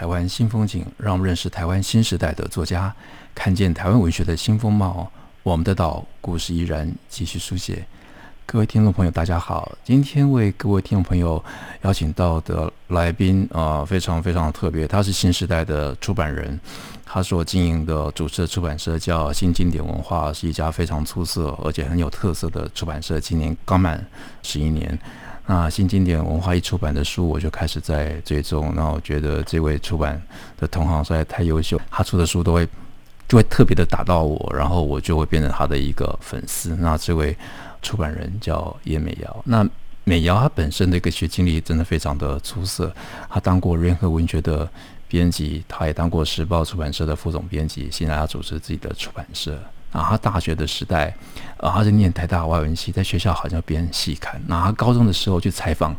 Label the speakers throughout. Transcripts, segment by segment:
Speaker 1: 台湾新风景，让我们认识台湾新时代的作家，看见台湾文学的新风貌。我们的岛故事依然继续书写。各位听众朋友，大家好！今天为各位听众朋友邀请到的来宾啊、非常非常特别。他是新时代的出版人，他所经营的主持的出版社叫新经典文化，是一家非常出色而且很有特色的出版社。今年刚满十一年。那新经典文化一出版的书，我就开始在追踪。那我觉得这位出版的同行实在太优秀，他出的书都会就会特别的打到我，然后我就会变成他的一个粉丝。那这位出版人叫叶美瑶。那美瑶她本身的一个学经历真的非常的出色，她当过联合文学的编辑，她也当过时报出版社的副总编辑，现在她主持自己的出版社。啊，他大学的时代，啊，他是念台大外文系，在学校好像编系刊。那他高中的时候去采访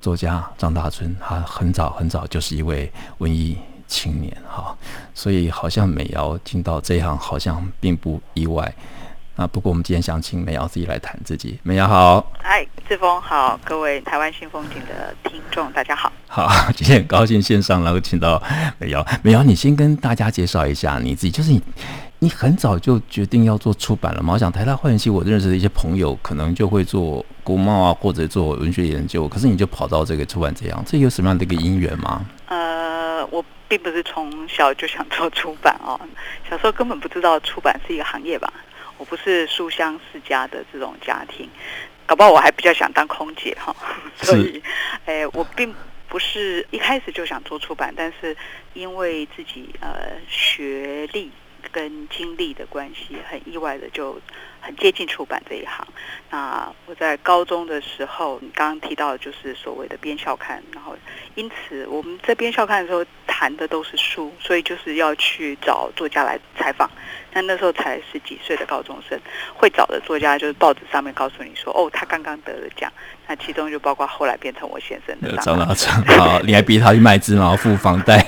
Speaker 1: 作家张大春，他很早很早就是一位文艺青年，哈，所以好像美瑶进到这一行好像并不意外。啊，不过我们今天想请美瑶自己来谈自己。美瑶好，
Speaker 2: 嗨，志峰好，各位台湾新风景的听众大家好。
Speaker 1: 好，今天很高兴线上能够请到美瑶。美瑶，你先跟大家介绍一下你自己，就是你。你很早就决定要做出版了吗？我想台大外文系，我认识的一些朋友可能就会做国贸啊，或者做文学研究，可是你就跑到这个出版这样，这有什么样的一个因缘吗？
Speaker 2: 呃，我并不是从小就想做出版哦，小时候根本不知道出版是一个行业吧。我不是书香世家的这种家庭，搞不好我还比较想当空姐哈。所以，哎，我并不是一开始就想做出版，但是因为自己呃学历。跟经历的关系，很意外的就很接近出版这一行。那我在高中的时候，你刚刚提到的就是所谓的编校刊，然后因此我们在编校刊的时候谈的都是书，所以就是要去找作家来采访。那那时候才十几岁的高中生，会找的作家就是报纸上面告诉你说，哦，他刚刚得了奖。那其中就包括后来变成我先生的张大春。
Speaker 1: 好，你还逼他去卖芝麻付房贷。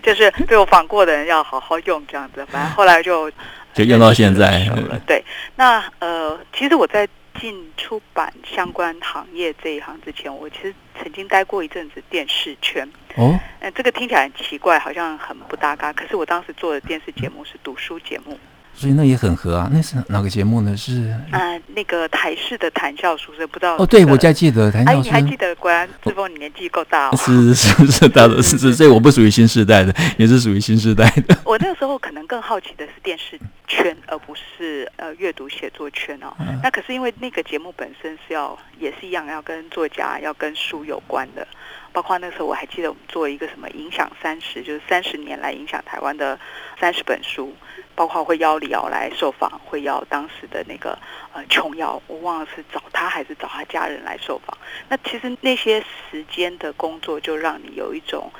Speaker 2: 就是被我访过的人要好好用这样子，反正后来就
Speaker 1: 就用到现在
Speaker 2: 了。对，那呃，其实我在进出版相关行业这一行之前，我其实曾经待过一阵子电视圈。哦，嗯这个听起来很奇怪，好像很不搭嘎。可是我当时做的电视节目是读书节目。
Speaker 1: 所以那也很合啊，那是哪个节目呢？是
Speaker 2: 啊、呃，那个台式的谈笑书，所以不知道
Speaker 1: 哦。对，我还记得谈笑书。哎，
Speaker 2: 你还记得？果然志峰，你年纪够大哦。
Speaker 1: 是是是是，大的是是，所以我不属于新时代的，也是属于新时代的。
Speaker 2: 我那个时候可能更好奇的是电视圈，而不是呃阅读写作圈哦。嗯、那可是因为那个节目本身是要也是一样，要跟作家要跟书有关的。包括那时候我还记得我们做一个什么影响三十，就是三十年来影响台湾的三十本书。包括会邀李敖来受访，会邀当时的那个呃琼瑶，我忘了是找他还是找他家人来受访。那其实那些时间的工作，就让你有一种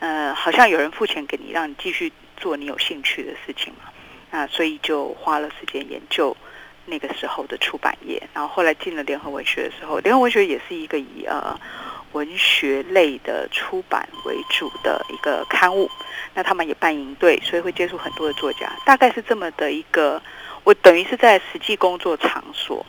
Speaker 2: 呃，好像有人付钱给你，让你继续做你有兴趣的事情嘛。那所以就花了时间研究那个时候的出版业，然后后来进了联合文学的时候，联合文学也是一个以呃。文学类的出版为主的一个刊物，那他们也办营队，所以会接触很多的作家，大概是这么的一个。我等于是在实际工作场所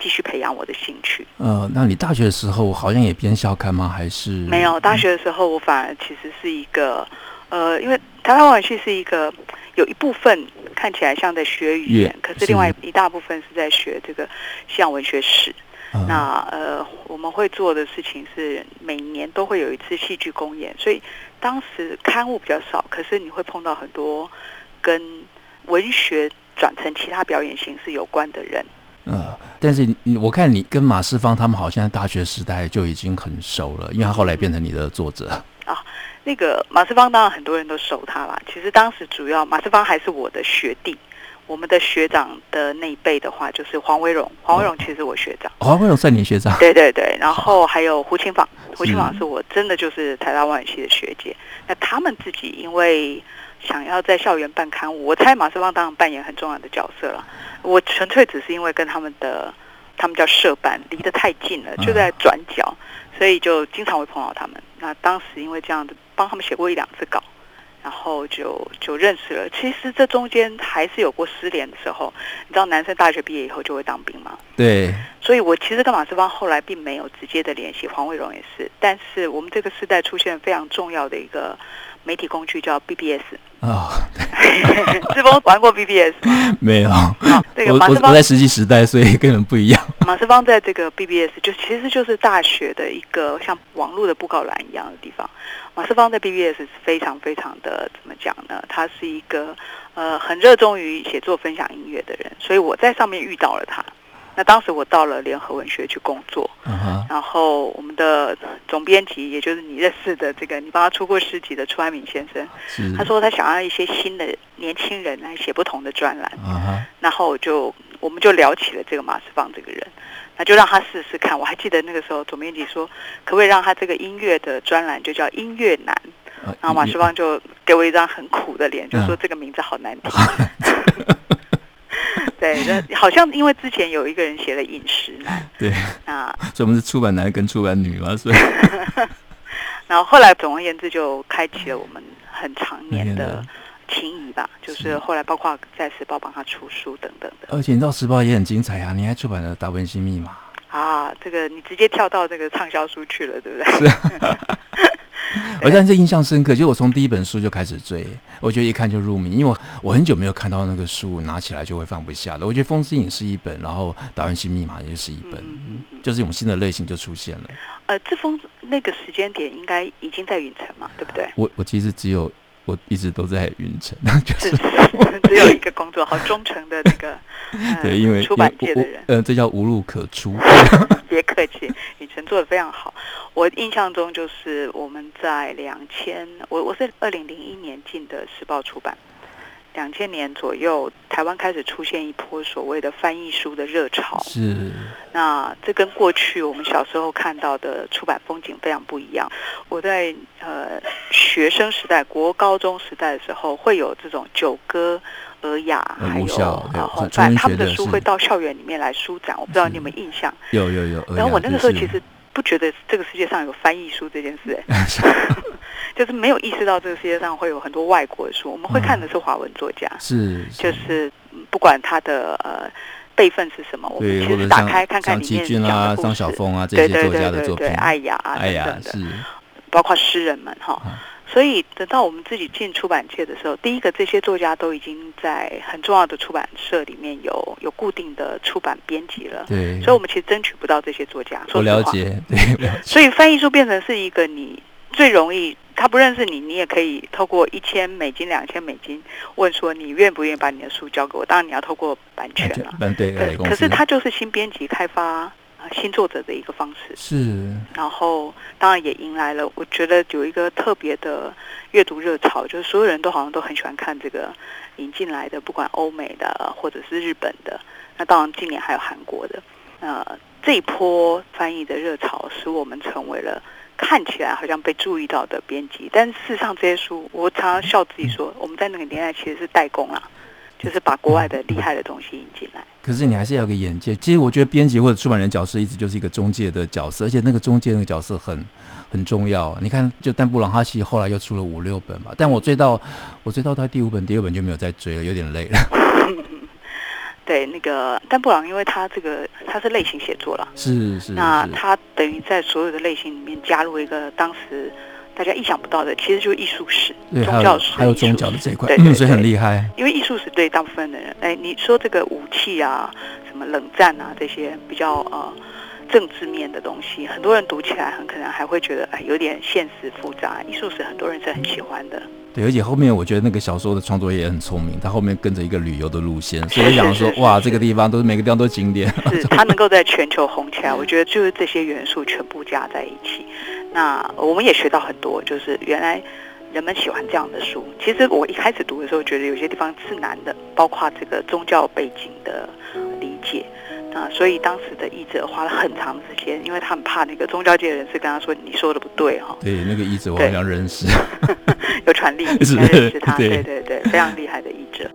Speaker 2: 继续培养我的兴趣。
Speaker 1: 呃，那你大学的时候好像也编校刊吗？还是
Speaker 2: 没有？大学的时候我反而其实是一个，呃，因为台湾外文系是一个有一部分看起来像在学语言，可是另外一大部分是在学这个西洋文学史。那呃，我们会做的事情是每年都会有一次戏剧公演，所以当时刊物比较少，可是你会碰到很多跟文学转成其他表演形式有关的人。
Speaker 1: 呃，但是我看你跟马世芳他们好像在大学时代就已经很熟了，因为他后来变成你的作者
Speaker 2: 啊。那个马世芳当然很多人都熟他啦，其实当时主要马世芳还是我的学弟。我们的学长的那一辈的话，就是黄维荣，黄维荣其实是我学长，
Speaker 1: 黄维荣算你学长，
Speaker 2: 对对对，然后还有胡青舫，胡青舫是我真的就是台大外语系的学姐，那他们自己因为想要在校园办刊物，我猜马世芳当然扮演很重要的角色了，我纯粹只是因为跟他们的。他们叫社办，离得太近了，就在转角，嗯，所以就经常会碰到他们。那当时因为这样子，帮他们写过一两次稿，然后就就认识了。其实这中间还是有过失联的时候。你知道，男生大学毕业以后就会当兵吗？
Speaker 1: 对。
Speaker 2: 所以我其实跟马世芳后来并没有直接的联系，黄伟荣也是。但是我们这个时代出现非常重要的一个媒体工具，叫 BBS。
Speaker 1: 哦，
Speaker 2: 志峰玩过 BBS 吗？
Speaker 1: 没有。
Speaker 2: 好，这个
Speaker 1: 我
Speaker 2: 马世芳
Speaker 1: 我在实际时代，所以跟人不一样。
Speaker 2: 马世芳在这个 BBS 就其实就是大学的一个像网络的布告栏一样的地方。马世芳在 BBS 是非常非常的怎么讲呢？他是一个呃很热衷于写作、分享音乐的人，所以我在上面遇到了他。那当时我到了联合文学去工作，uh -huh. 然后我们的总编辑，也就是你认识的这个，你帮他出过诗集的楚安敏先生，他说他想要一些新的年轻人来写不同的专栏，uh -huh. 然后就我们就聊起了这个马世芳这个人，那就让他试试看。我还记得那个时候总编辑说，可不可以让他这个音乐的专栏就叫音乐男，uh -huh. 然后马世芳就给我一张很苦的脸，uh. 就说这个名字好难听。Uh. 对，那好像因为之前有一个人写了饮食男，
Speaker 1: 对，那 所以我们是出版男跟出版女嘛，所以，
Speaker 2: 然后后来总而言之就开启了我们很长年的情谊吧，就是后来包括在时报帮他出书等等的，
Speaker 1: 而且你知道时报也很精彩啊，你还出版了《达文西密码》
Speaker 2: 啊，这个你直接跳到这个畅销书去了，对不对？是。
Speaker 1: 我但是印象深刻，就我从第一本书就开始追，我觉得一看就入迷，因为我我很久没有看到那个书，拿起来就会放不下了。我觉得《风之影》是一本，然后《达文西密码》也是一本，嗯，就是一种新的类型就出现了。
Speaker 2: 呃，这封那个时间点应该已经在云城嘛，对不对？
Speaker 1: 我我其实只有。我一直都在云城，
Speaker 2: 就是只有一个工作，好忠诚的那个，呃、
Speaker 1: 对，因为
Speaker 2: 出版界的人，
Speaker 1: 呃，这叫无路可出。
Speaker 2: 别客气，雨辰做的非常好。我印象中就是我们在两千，我我是二零零一年进的时报出版。两千年左右，台湾开始出现一波所谓的翻译书的热潮。
Speaker 1: 是，
Speaker 2: 那这跟过去我们小时候看到的出版风景非常不一样。我在呃学生时代，国高中时代的时候，会有这种九歌、尔雅，还有然后反正他们的书会到校园里面来书展。我不知道你有没有印象？
Speaker 1: 有有有。
Speaker 2: 然后我那个时候其实不觉得这个世界上有翻译书这件事，哎。就是没有意识到这个世界上会有很多外国的书，我们会看的是华文作家，
Speaker 1: 是，
Speaker 2: 就是不管他的呃辈分是什么，我们其实打开看看里面讲的故事，
Speaker 1: 张晓峰啊这些作家的作品，
Speaker 2: 对对对对，艾雅啊等等的，包括诗人们哈。所以等到我们自己进出版界的时候，第一个这些作家都已经在很重要的出版社里面有有固定的出版编辑了，
Speaker 1: 对，
Speaker 2: 所以我们其实争取不到这些作家。
Speaker 1: 我了解，对，
Speaker 2: 所以翻译书变成是一个你最容易。他不认识你，你也可以透过一千美金、两千美金问说，你愿不愿意把你的书交给我？当然你要透过版权了。
Speaker 1: 对对。
Speaker 2: 可是他就是新编辑开发新作者的一个方式。
Speaker 1: 是。然
Speaker 2: 后当然也迎来了，我觉得有一个特别的阅读热潮，就是所有人都好像都很喜欢看这个引进来的，不管欧美的或者是日本的。那当然今年还有韩国的。呃，这一波翻译的热潮使我们成为了。看起来好像被注意到的编辑，但事实上这些书，我常常笑自己说，我们在那个年代其实是代工啦，就是把国外的厉害的东西引进来。
Speaker 1: 可是你还是要有个眼界。其实我觉得编辑或者出版人角色一直就是一个中介的角色，而且那个中介那个角色很很重要。你看，就丹布朗哈其实后来又出了五六本吧，但我追到我追到他第五本、第六本就没有再追了，有点累了。
Speaker 2: 对，那个丹布朗，因为他这个他是类型写作了，
Speaker 1: 是是，
Speaker 2: 那他等于在所有的类型里面加入一个当时大家意想不到的，其实就是艺术史、宗教史，
Speaker 1: 还有宗教的这一块，
Speaker 2: 对，对，对，
Speaker 1: 所以很厉害。
Speaker 2: 因为艺术史对大部分的人，哎，你说这个武器啊，什么冷战啊，这些比较呃政治面的东西，很多人读起来很可能还会觉得哎有点现实复杂。艺术史很多人是很喜欢的。
Speaker 1: 对，而且后面我觉得那个小说的创作也很聪明，他后面跟着一个旅游的路线，所以我想说，哇，这个地方都是每个地方都是景点。
Speaker 2: 是他能够在全球红起来，我觉得就是这些元素全部加在一起。那我们也学到很多，就是原来人们喜欢这样的书。其实我一开始读的时候，觉得有些地方是难的，包括这个宗教背景的理解。啊，所以当时的译者花了很长的时间，因为他很怕那个宗教界的人士跟他说，你说的不对哈。
Speaker 1: 对，那个译者我好像认识，
Speaker 2: 有传力，认识他，对对对，非常厉害的译者。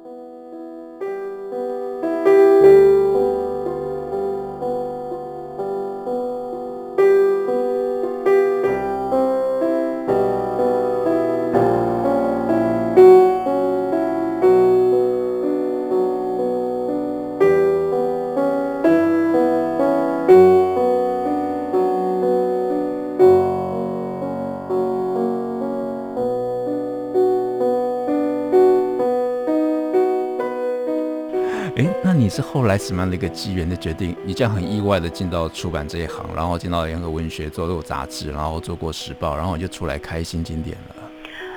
Speaker 1: 是后来什么样的一个机缘的决定？你这样很意外的进到出版这一行，然后进到联合文学做过杂志，然后做过时报，然后你就出来开新经典了。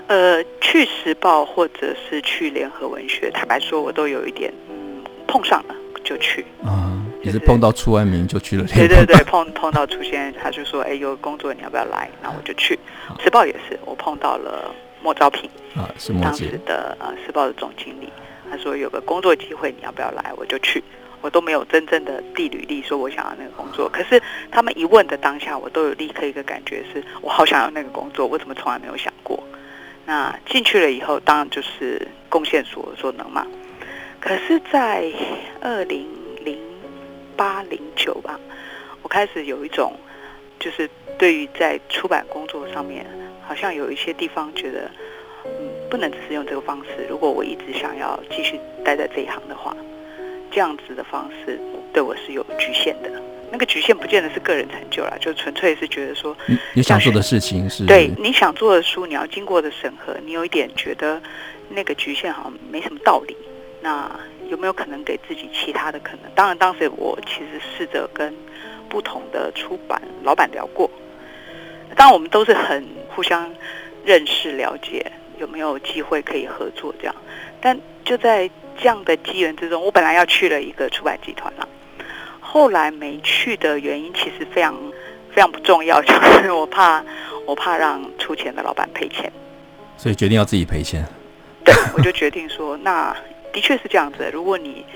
Speaker 2: 呃，去时报或者是去联合文学，坦白说，我都有一点嗯碰上了就去。
Speaker 1: 啊，也是碰到出完名就去了？
Speaker 2: 对对对，碰碰到出现，他就说：“哎，有工作你要不要来？”那我就去。时报也是，我碰到了莫昭平
Speaker 1: 啊，是
Speaker 2: 当时的呃时报的总经理。他说有个工作机会，你要不要来？我就去。我都没有真正的递履历，说我想要那个工作。可是他们一问的当下，我都有立刻一个感觉是，我好想要那个工作。我怎么从来没有想过？那进去了以后，当然就是贡献所所能嘛。可是，在二零零八零九吧，我开始有一种，就是对于在出版工作上面，好像有一些地方觉得。嗯，不能只是用这个方式。如果我一直想要继续待在这一行的话，这样子的方式对我是有局限的。那个局限不见得是个人成就啦，就纯粹是觉得说，
Speaker 1: 你想做的事情是
Speaker 2: 对你想做的书，你要经过的审核，你有一点觉得那个局限好像没什么道理。那有没有可能给自己其他的可能？当然，当时我其实试着跟不同的出版老板聊过，当然我们都是很互相认识了解。有没有机会可以合作这样？但就在这样的机缘之中，我本来要去了一个出版集团了，后来没去的原因其实非常非常不重要，就是我怕我怕让出钱的老板赔钱，
Speaker 1: 所以决定要自己赔钱。
Speaker 2: 对，我就决定说，那的确是这样子。如果你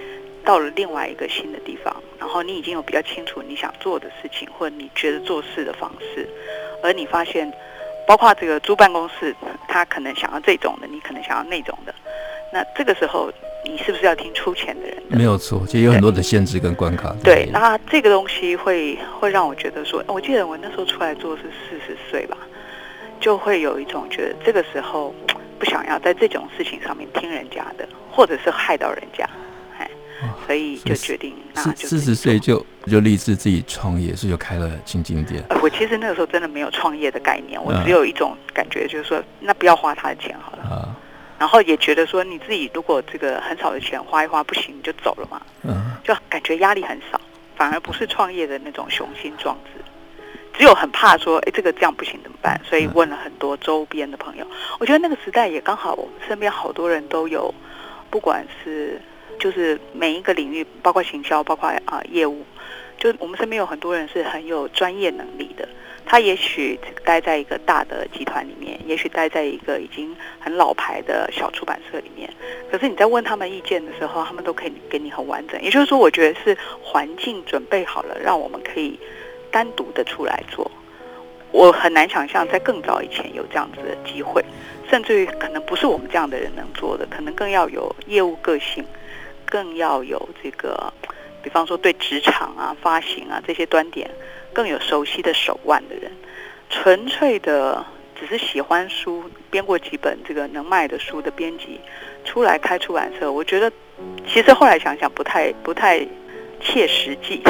Speaker 2: 到了另外一个新的地方，然后你已经有比较清楚你想做的事情，或者你觉得做事的方式，而你发现。包括这个租办公室，他可能想要这种的，你可能想要那种的。那这个时候，你是不是要听出钱的人的？
Speaker 1: 没有错，其实有很多的限制跟关卡。
Speaker 2: 对，那这个东西会会让我觉得说，我记得我那时候出来做是四十岁吧，就会有一种觉得这个时候不想要在这种事情上面听人家的，或者是害到人家。所以就决定，那就
Speaker 1: 四十岁就就立志自己创业，所以就开了新经典。
Speaker 2: 我其实那个时候真的没有创业的概念，我只有一种感觉，就是说，那不要花他的钱好了。啊。然后也觉得说，你自己如果这个很少的钱花一花不行，你就走了嘛。嗯。就感觉压力很少，反而不是创业的那种雄心壮志，只有很怕说，哎，这个这样不行怎么办？所以问了很多周边的朋友。我觉得那个时代也刚好，我们身边好多人都有，不管是。就是每一个领域，包括行销，包括啊业务，就我们身边有很多人是很有专业能力的。他也许待在一个大的集团里面，也许待在一个已经很老牌的小出版社里面。可是你在问他们意见的时候，他们都可以给你很完整。也就是说，我觉得是环境准备好了，让我们可以单独的出来做。我很难想象在更早以前有这样子的机会，甚至于可能不是我们这样的人能做的，可能更要有业务个性。更要有这个，比方说对职场啊、发行啊这些端点更有熟悉的手腕的人，纯粹的只是喜欢书、编过几本这个能卖的书的编辑出来开出版社，我觉得其实后来想想不太不太切实际。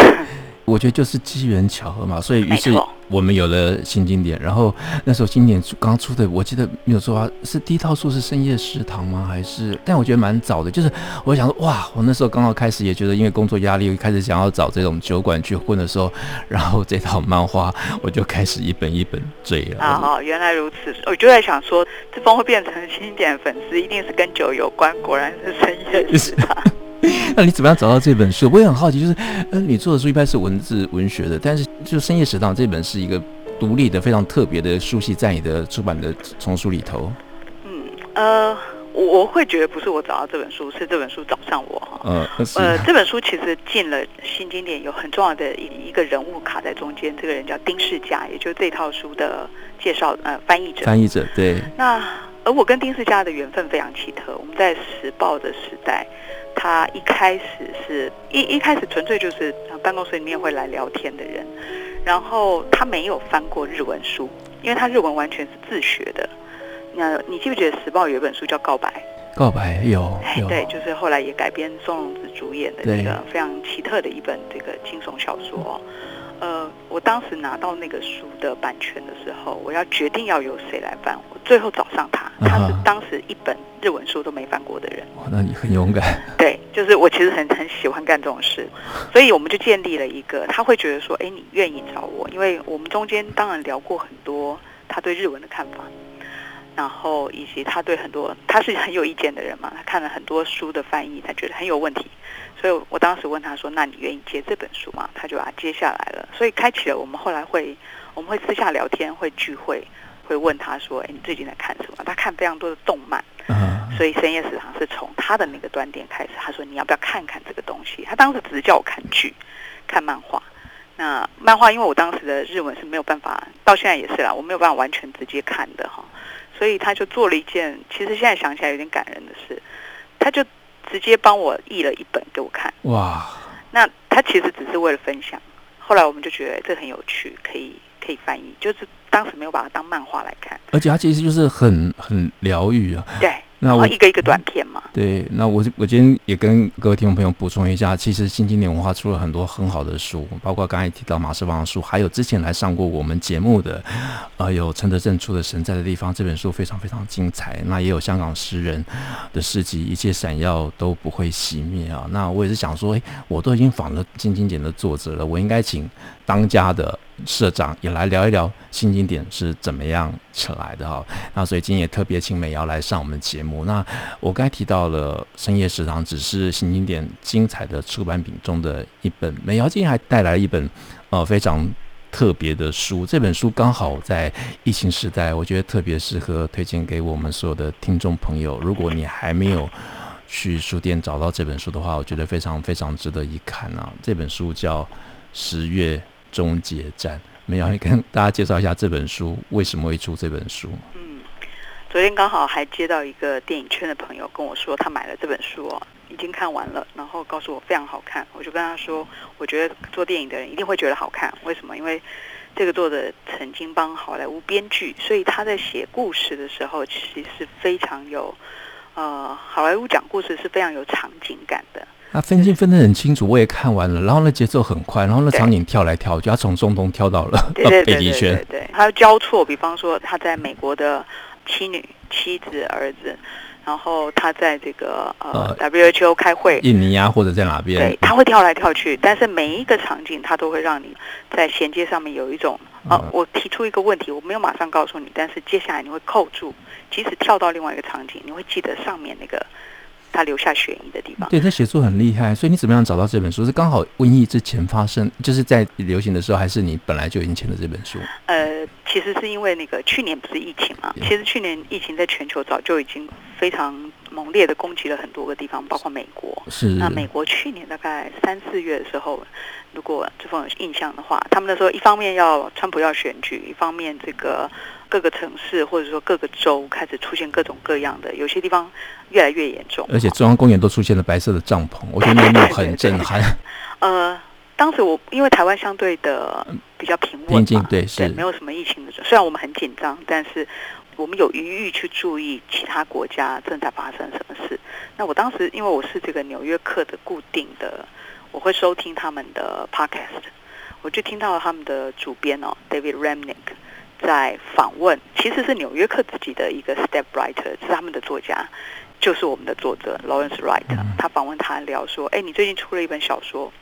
Speaker 1: 我觉得就是机缘巧合嘛，所以于是我们有了新经典。然后那时候经典刚出的，我记得没有错啊，是第一套书是深夜食堂吗？还是？但我觉得蛮早的。就是我想说，哇，我那时候刚好开始也觉得，因为工作压力，开始想要找这种酒馆去混的时候，然后这套漫画我就开始一本一本追了。
Speaker 2: 啊，好，原来如此。我就在想说，这封会变成新经典粉丝，一定是跟酒有关。果然是深夜食堂。
Speaker 1: 那你怎么样找到这本书？我也很好奇，就是，呃，你做的书一般是文字文学的，但是就《深夜食堂》这本是一个独立的、非常特别的书系，在你的出版的丛书里头。
Speaker 2: 嗯呃，我我会觉得不是我找到这本书，是这本书找上我哈。
Speaker 1: 呃，
Speaker 2: 呃，这本书其实进了新经典，有很重要的一一个人物卡在中间，这个人叫丁世佳，也就是这套书的介绍呃翻译者。
Speaker 1: 翻译者对。
Speaker 2: 那而我跟丁世佳的缘分非常奇特，我们在时报的时代，他一开始是一一开始纯粹就是办公室里面会来聊天的人，然后他没有翻过日文书，因为他日文完全是自学的。那你记不记得时报有一本书叫《告白》？
Speaker 1: 告白有有。
Speaker 2: 对，就是后来也改编松隆子主演的这个非常奇特的一本这个惊悚小说。呃，我当时拿到那个书的版权的时候，我要决定要由谁来翻，我最后找上他，他是当时一本日文书都没翻过的人。
Speaker 1: 哇，那你很勇敢。
Speaker 2: 对，就是我其实很很喜欢干这种事，所以我们就建立了一个，他会觉得说，哎，你愿意找我，因为我们中间当然聊过很多他对日文的看法，然后以及他对很多，他是很有意见的人嘛，他看了很多书的翻译，他觉得很有问题。所以我当时问他说：“那你愿意接这本书吗？”他就把它接下来了。所以开启了我们后来会，我们会私下聊天，会聚会，会问他说：“哎，你最近在看什么？”他看非常多的动漫，所以深夜食堂是从他的那个端点开始。他说：“你要不要看看这个东西？”他当时只是叫我看剧、看漫画。那漫画，因为我当时的日文是没有办法，到现在也是啦，我没有办法完全直接看的哈。所以他就做了一件，其实现在想起来有点感人的事，他就。直接帮我译了一本给我看，哇！那他其实只是为了分享，后来我们就觉得这很有趣，可以可以翻译，就是当时没有把它当漫画来看，
Speaker 1: 而且他其实就是很很疗愈啊，
Speaker 2: 对。那我一个一个短片嘛。
Speaker 1: 对，那我我今天也跟各位听众朋友补充一下，其实新经典文化出了很多很好的书，包括刚才提到马世芳的书，还有之前来上过我们节目的，呃，有陈德正出的《神在的地方》这本书非常非常精彩。那也有香港诗人的诗集《一切闪耀都不会熄灭》啊。那我也是想说，诶，我都已经访了新经典的作者了，我应该请当家的。社长也来聊一聊新经典是怎么样起来的哈，那所以今天也特别请美瑶来上我们节目。那我刚才提到了深夜食堂，只是新经典精彩的出版品中的一本。美瑶今天还带来一本呃非常特别的书，这本书刚好在疫情时代，我觉得特别适合推荐给我们所有的听众朋友。如果你还没有去书店找到这本书的话，我觉得非常非常值得一看啊！这本书叫《十月》。终结站，没有，你跟大家介绍一下这本书为什么会出这本书？
Speaker 2: 嗯，昨天刚好还接到一个电影圈的朋友跟我说，他买了这本书哦，已经看完了，然后告诉我非常好看。我就跟他说，我觉得做电影的人一定会觉得好看。为什么？因为这个作者曾经帮好莱坞编剧，所以他在写故事的时候，其实非常有呃，好莱坞讲故事是非常有场景感的。
Speaker 1: 他分镜分得很清楚，我也看完了。然后那，节奏很快，然后那场景跳来跳去，他从中东跳到了北极圈。
Speaker 2: 对，对，他要交错，比方说他在美国的妻女、妻子、儿子，然后他在这个呃 WHO 开会，
Speaker 1: 印尼啊或者在哪边，
Speaker 2: 对，他会跳来跳去。但是每一个场景，他都会让你在衔接上面有一种，呃、啊，我提出一个问题，我没有马上告诉你，但是接下来你会扣住，即使跳到另外一个场景，你会记得上面那个。他留下悬疑的地方，
Speaker 1: 对，他写作很厉害，所以你怎么样找到这本书？是刚好瘟疫之前发生，就是在流行的时候，还是你本来就已经签了这本书？
Speaker 2: 呃，其实是因为那个去年不是疫情嘛，其实去年疫情在全球早就已经非常猛烈的攻击了很多个地方，包括美国。
Speaker 1: 是。
Speaker 2: 那美国去年大概三四月的时候，如果这份有印象的话，他们那时候一方面要川普要选举，一方面这个。各个城市或者说各个州开始出现各种各样的，有些地方越来越严重。
Speaker 1: 而且中央公园都出现了白色的帐篷，我觉得 那幕很震撼。
Speaker 2: 呃，当时我因为台湾相对的比较平稳嘛，
Speaker 1: 对，是
Speaker 2: 对，没有什么疫情的。虽然我们很紧张，但是我们有余裕去注意其他国家正在发生什么事。那我当时因为我是这个纽约客的固定的，我会收听他们的 podcast，我就听到了他们的主编哦，David Remnick。在访问，其实是《纽约客》自己的一个 step writer，是他们的作家，就是我们的作者 Lawrence Wright。他访问他聊说：“哎，你最近出了一本小说，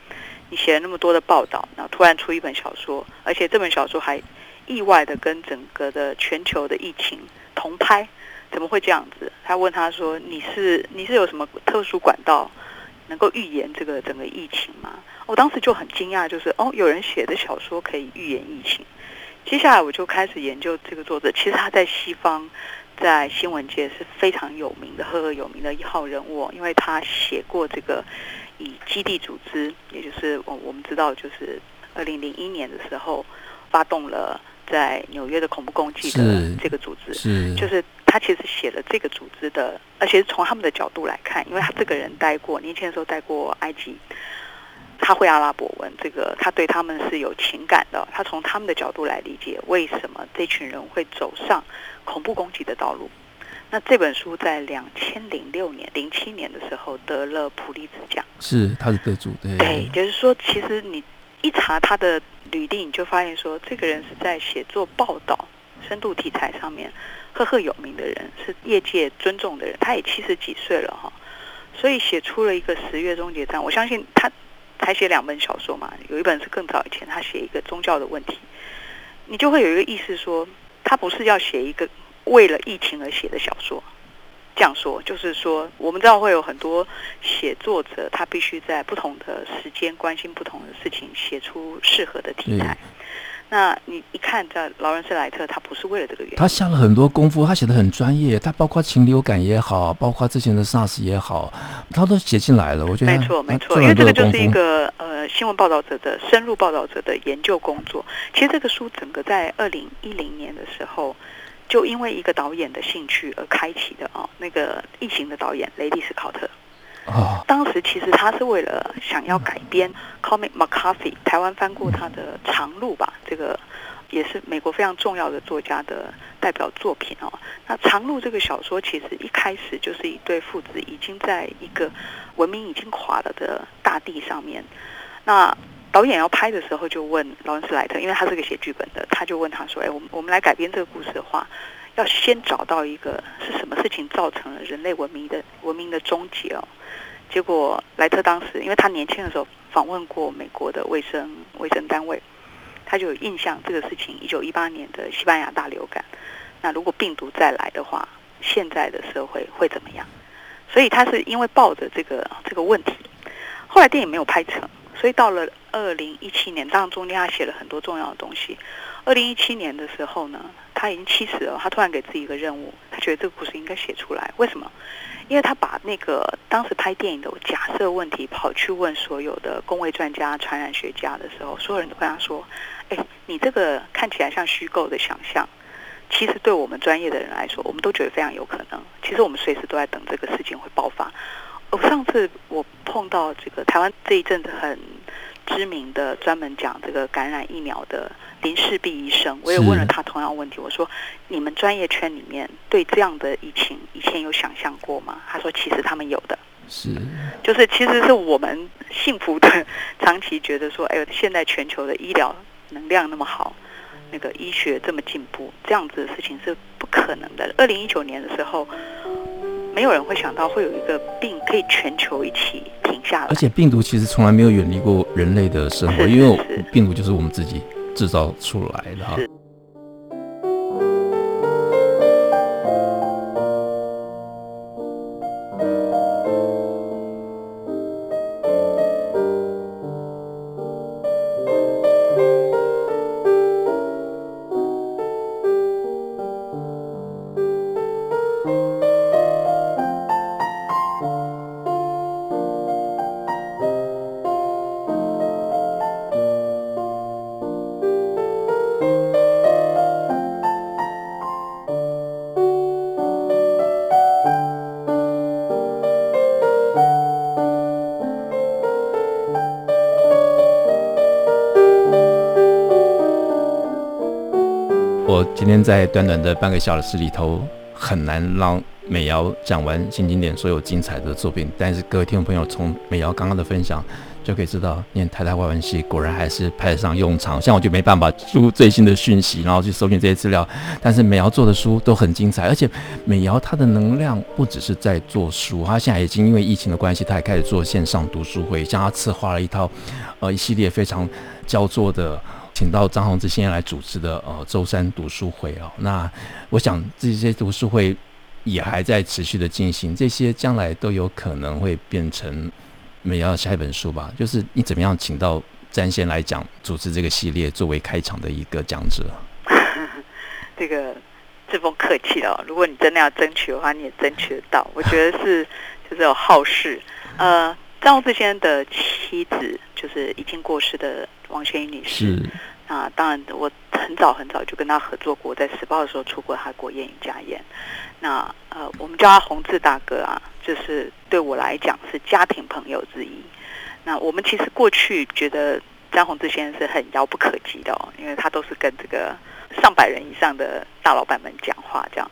Speaker 2: 你写了那么多的报道，然后突然出一本小说，而且这本小说还意外的跟整个的全球的疫情同拍，怎么会这样子？”他问他说：“你是你是有什么特殊管道能够预言这个整个疫情吗？”我当时就很惊讶，就是哦，有人写的小说可以预言疫情。接下来我就开始研究这个作者。其实他在西方在新闻界是非常有名的、赫赫有名的一号人物，因为他写过这个以基地组织，也就是我我们知道，就是二零零一年的时候发动了在纽约的恐怖攻击的这个组织，
Speaker 1: 是
Speaker 2: 就是他其实写了这个组织的，而且是从他们的角度来看，因为他这个人待过年轻的时候待过埃及。他会阿拉伯文，这个他对他们是有情感的。他从他们的角度来理解为什么这群人会走上恐怖攻击的道路。那这本书在两千零六年、零七年的时候得了普利兹奖，
Speaker 1: 是他是得主对。
Speaker 2: 对，就是说，其实你一查他的履历，你就发现说，这个人是在写作报道、深度题材上面赫赫有名的人，是业界尊重的人。他也七十几岁了哈，所以写出了一个《十月终结战》，我相信他。才写两本小说嘛，有一本是更早以前，他写一个宗教的问题，你就会有一个意思说，他不是要写一个为了疫情而写的小说。这样说就是说，我们知道会有很多写作者，他必须在不同的时间关心不同的事情，写出适合的题材。那你一看，这劳伦斯莱特，他不是为了这个原因，
Speaker 1: 他下了很多功夫，他写的很专业，他包括禽流感也好，包括之前的 SARS 也好，他都写进来了。我觉得
Speaker 2: 没错，没错，因为这个就是一个呃新闻报道者的深入报道者的研究工作。其实这个书整个在二零一零年的时候，就因为一个导演的兴趣而开启的哦，那个异形的导演雷利斯考特。
Speaker 1: 哦，
Speaker 2: 当时其实他是为了想要改编《Cormac McCarthy》，台湾翻过他的《长路》吧，这个也是美国非常重要的作家的代表作品哦。那《长路》这个小说其实一开始就是一对父子已经在一个文明已经垮了的大地上面。那导演要拍的时候就问劳恩斯莱特，因为他是个写剧本的，他就问他说：“哎，我们我们来改编这个故事的话，要先找到一个是什么事情造成了人类文明的文明的终结哦。”结果莱特当时，因为他年轻的时候访问过美国的卫生卫生单位，他就有印象这个事情。一九一八年的西班牙大流感，那如果病毒再来的话，现在的社会会怎么样？所以他是因为抱着这个这个问题，后来电影没有拍成，所以到了二零一七年，当然中间他写了很多重要的东西。二零一七年的时候呢，他已经七十了，他突然给自己一个任务，他觉得这个故事应该写出来。为什么？因为他把那个当时拍电影的假设问题跑去问所有的公卫专家、传染学家的时候，所有人都跟他说：“哎，你这个看起来像虚构的想象，其实对我们专业的人来说，我们都觉得非常有可能。其实我们随时都在等这个事情会爆发。”哦上次我碰到这个台湾这一阵子很知名的专门讲这个感染疫苗的。林世璧医生，我也问了他同样问题。我说：“你们专业圈里面对这样的疫情以前有想象过吗？”他说：“其实他们有的，
Speaker 1: 是，
Speaker 2: 就是其实是我们幸福的，长期觉得说，哎呦，现在全球的医疗能量那么好，那个医学这么进步，这样子的事情是不可能的。二零一九年的时候，没有人会想到会有一个病可以全球一起停下来，
Speaker 1: 而且病毒其实从来没有远离过人类的生活，因为病毒就是我们自己。”制造出来的在短短的半个小时里头，很难让美瑶讲完新经典所有精彩的作品。但是各位听众朋友，从美瑶刚刚的分享就可以知道，念台大外文系果然还是派得上用场。像我就没办法出最新的讯息，然后去搜寻这些资料。但是美瑶做的书都很精彩，而且美瑶她的能量不只是在做书，她现在已经因为疫情的关系，她也开始做线上读书会，像她策划了一套呃一系列非常焦作的。请到张宏志先生来主持的呃周三读书会哦，那我想这些读书会也还在持续的进行，这些将来都有可能会变成美要下一本书吧。就是你怎么样请到詹先来讲主持这个系列，作为开场的一个讲者？
Speaker 2: 这个志峰客气了。如果你真的要争取的话，你也争取得到。我觉得是就是有好事。呃，张宏志先生的妻子就是已经过世的王宣仪女士。
Speaker 1: 是。
Speaker 2: 那当然，我很早很早就跟他合作过，在时报的时候出过他国宴与家宴。那呃，我们叫他洪志大哥啊，就是对我来讲是家庭朋友之一。那我们其实过去觉得张宏志先生是很遥不可及的哦，因为他都是跟这个上百人以上的大老板们讲话这样。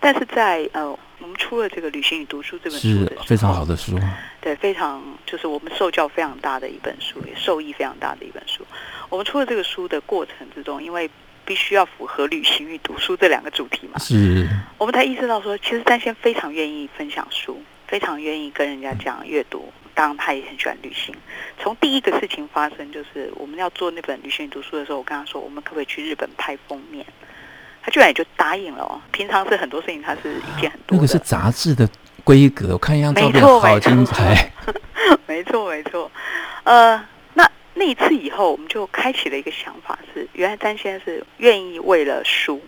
Speaker 2: 但是在呃，我们出了这个《旅行与读书》这本
Speaker 1: 书非常好的书，
Speaker 2: 对，非常就是我们受教非常大的一本书，也受益非常大的一本书。我们出了这个书的过程之中，因为必须要符合旅行与读书这两个主题嘛，
Speaker 1: 是，
Speaker 2: 我们才意识到说，其实詹先非常愿意分享书，非常愿意跟人家讲阅读。当然，他也很喜欢旅行。从第一个事情发生，就是我们要做那本《旅行与读书》的时候，我跟他说，我们可不可以去日本拍封面？他居然也就答应了哦。平常是很多事情，他是意见很多。
Speaker 1: 那个是杂志的规格，我看一张照片好精彩。
Speaker 2: 没错，没错。呃，那那一次以后，我们就开启了一个想法是：是原来詹先生是愿意为了书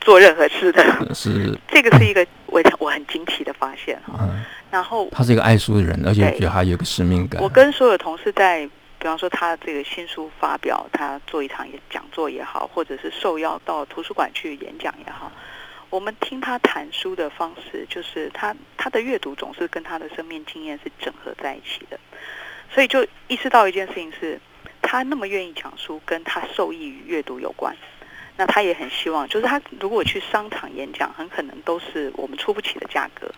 Speaker 2: 做任何事的。
Speaker 1: 是，
Speaker 2: 这个是一个我我很惊奇的发现哈。嗯然后
Speaker 1: 他是一个爱书的人，而且觉得他有个使命感。
Speaker 2: 我跟所有同事在，比方说他这个新书发表，他做一场讲座也好，或者是受邀到图书馆去演讲也好，我们听他谈书的方式，就是他他的阅读总是跟他的生命经验是整合在一起的，所以就意识到一件事情是，他那么愿意讲书，跟他受益于阅读有关。那他也很希望，就是他如果去商场演讲，很可能都是我们出不起的价格。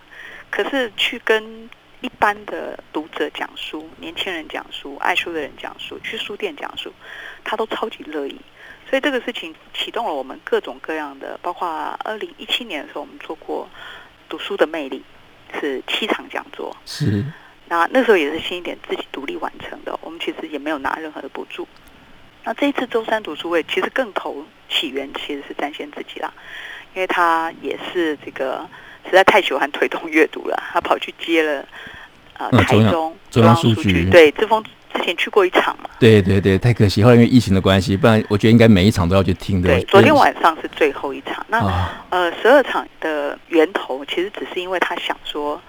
Speaker 2: 可是去跟一般的读者讲书、年轻人讲书、爱书的人讲书、去书店讲书，他都超级乐意。所以这个事情启动了我们各种各样的，包括二零一七年的时候，我们做过读书的魅力，是七场讲座。
Speaker 1: 是。
Speaker 2: 那那时候也是新一点自己独立完成的，我们其实也没有拿任何的补助。那这一次周三读书会，其实更头起源其实是詹先自己啦，因为他也是这个。实在太喜欢推动阅读了，他跑去接了呃台中
Speaker 1: 中央书局，
Speaker 2: 对，志峰之前去过一场嘛，
Speaker 1: 对对对，太可惜，后来因为疫情的关系，不然我觉得应该每一场都要去听的。
Speaker 2: 对，昨天晚上是最后一场，那、哦、呃十二场的源头其实只是因为他想说。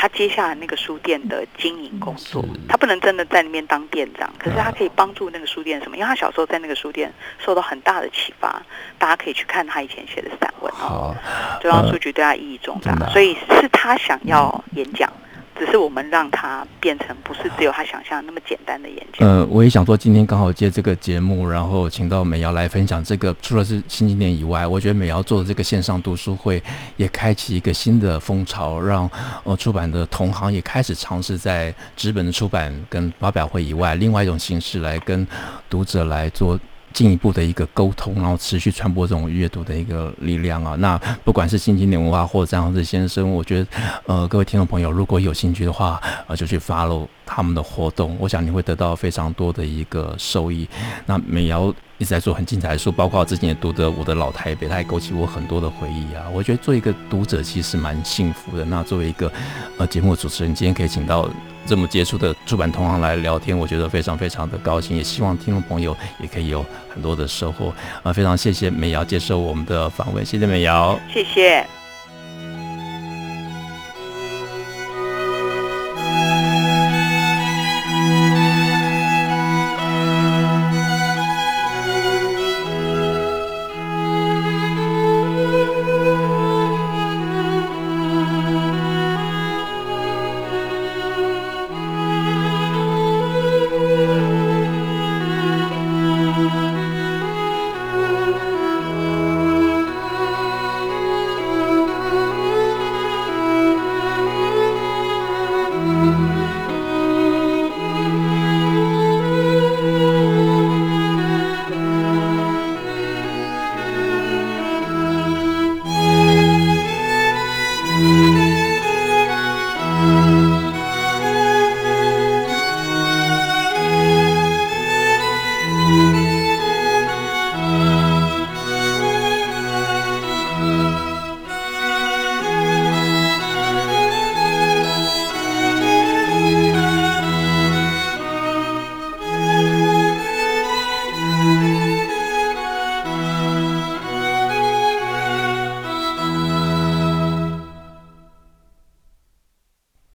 Speaker 2: 他接下来那个书店的经营工作，他不能真的在那边当店长，可是他可以帮助那个书店什么？因为他小时候在那个书店受到很大的启发，大家可以去看他以前写的散文哦。中央书局对他意义重大，所以是他想要演讲。只是我们让他变成不是只有他想象那么简单的演讲。
Speaker 1: 呃，我也想说，今天刚好接这个节目，然后请到美瑶来分享这个。除了是新经典以外，我觉得美瑶做的这个线上读书会，也开启一个新的风潮，让呃出版的同行也开始尝试在纸本的出版跟发表会以外，另外一种形式来跟读者来做。进一步的一个沟通，然后持续传播这种阅读的一个力量啊。那不管是新经典文化或者张宏志先生，我觉得呃，各位听众朋友如果有兴趣的话，呃，就去发喽他们的活动，我想你会得到非常多的一个收益。那美瑶一直在做很精彩的书，包括我之前也读的《我的老台北》，它也勾起我很多的回忆啊。我觉得做一个读者其实蛮幸福的。那作为一个呃节目主持人，今天可以请到。这么杰出的出版同行来聊天，我觉得非常非常的高兴，也希望听众朋友也可以有很多的收获。啊，非常谢谢美瑶接受我们的访问，谢谢美瑶，
Speaker 2: 谢谢。